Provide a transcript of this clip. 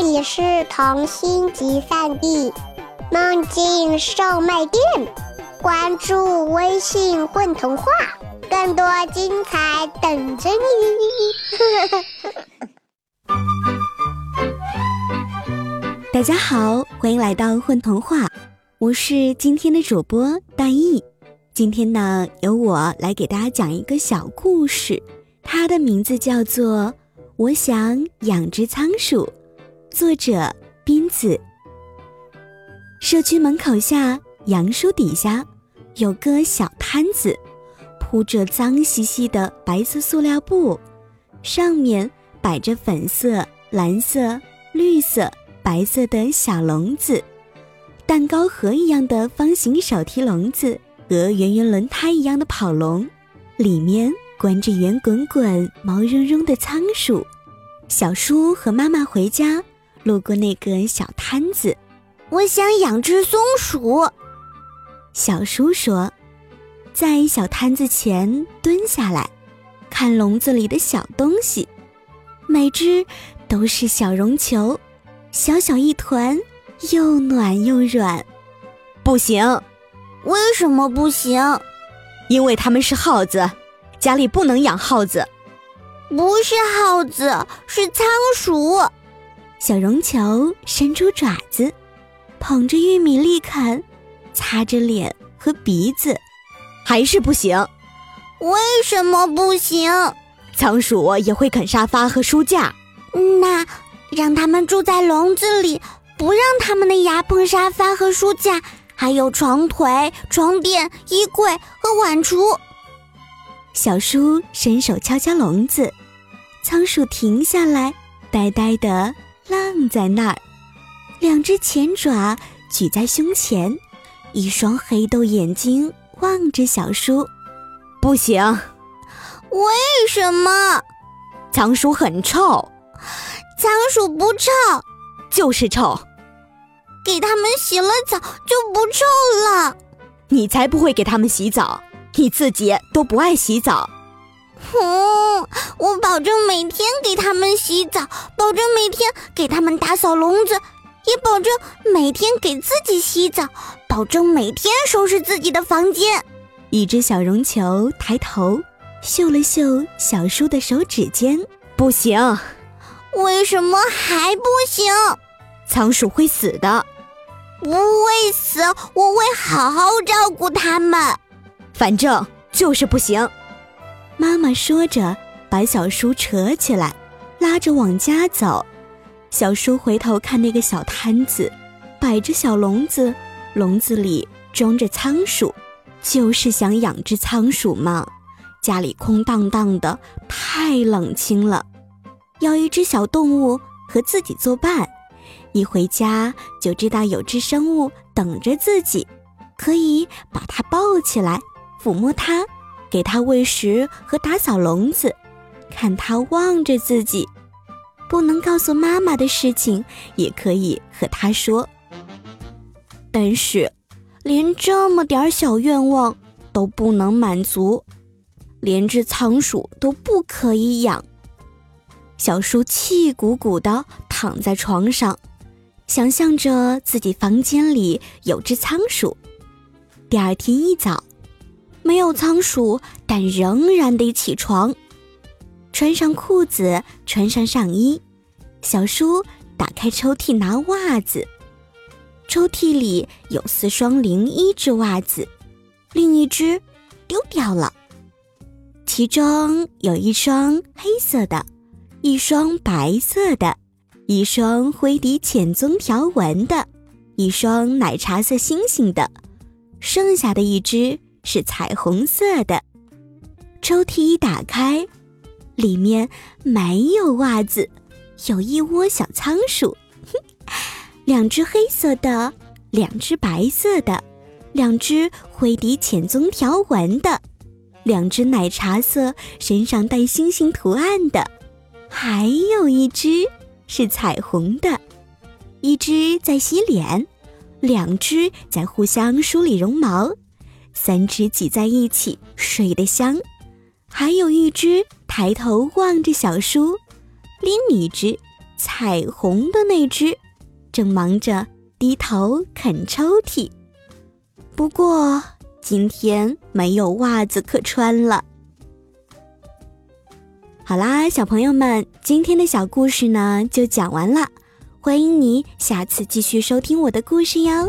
这里是童心集散地，梦境售卖店。关注微信“混童话”，更多精彩等着你。大家好，欢迎来到混童话，我是今天的主播大意。今天呢，由我来给大家讲一个小故事，它的名字叫做《我想养只仓鼠》，作者斌子。社区门口下杨树底下有个小摊子，铺着脏兮兮的白色塑料布，上面摆着粉色、蓝色、绿色、白色的小笼子，蛋糕盒一样的方形手提笼子。和圆圆轮胎一样的跑笼，里面关着圆滚滚、毛茸茸的仓鼠。小叔和妈妈回家，路过那个小摊子，我想养只松鼠。小叔说，在小摊子前蹲下来，看笼子里的小东西，每只都是小绒球，小小一团，又暖又软。不行。为什么不行？因为它们是耗子，家里不能养耗子。不是耗子，是仓鼠。小绒球伸出爪子，捧着玉米粒啃，擦着脸和鼻子，还是不行。为什么不行？仓鼠也会啃沙发和书架。那让他们住在笼子里，不让他们的牙碰沙发和书架。还有床腿、床垫、衣柜和碗橱。小叔伸手敲敲笼子，仓鼠停下来，呆呆地愣在那儿，两只前爪举在胸前，一双黑豆眼睛望着小叔。不行，为什么？仓鼠很臭。仓鼠不臭，就是臭。给他们洗了澡就不臭了。你才不会给他们洗澡，你自己都不爱洗澡。哼，我保证每天给他们洗澡，保证每天给他们打扫笼子，也保证每天给自己洗澡，保证每天收拾自己的房间。一只小绒球抬头嗅了嗅小叔的手指尖，不行。为什么还不行？仓鼠会死的。不会死，我会好好照顾它们。反正就是不行。妈妈说着，把小叔扯起来，拉着往家走。小叔回头看那个小摊子，摆着小笼子，笼子里装着仓鼠，就是想养只仓鼠嘛。家里空荡荡的，太冷清了，要一只小动物和自己作伴。一回家就知道有只生物等着自己，可以把它抱起来，抚摸它，给它喂食和打扫笼子，看它望着自己。不能告诉妈妈的事情，也可以和它说。但是，连这么点小愿望都不能满足，连只仓鼠都不可以养。小叔气鼓鼓地躺在床上。想象着自己房间里有只仓鼠。第二天一早，没有仓鼠，但仍然得起床，穿上裤子，穿上上衣。小叔打开抽屉拿袜子，抽屉里有四双零一只袜子，另一只丢掉了。其中有一双黑色的，一双白色的。一双灰底浅棕条纹的，一双奶茶色星星的，剩下的一只是彩虹色的。抽屉一打开，里面没有袜子，有一窝小仓鼠，两只黑色的，两只白色的，两只灰底浅棕条纹的，两只奶茶色身上带星星图案的，还有一只。是彩虹的，一只在洗脸，两只在互相梳理绒毛，三只挤在一起睡得香，还有一只抬头望着小叔，另一只彩虹的那只，正忙着低头啃抽屉。不过今天没有袜子可穿了。好啦，小朋友们，今天的小故事呢就讲完了。欢迎你下次继续收听我的故事哟。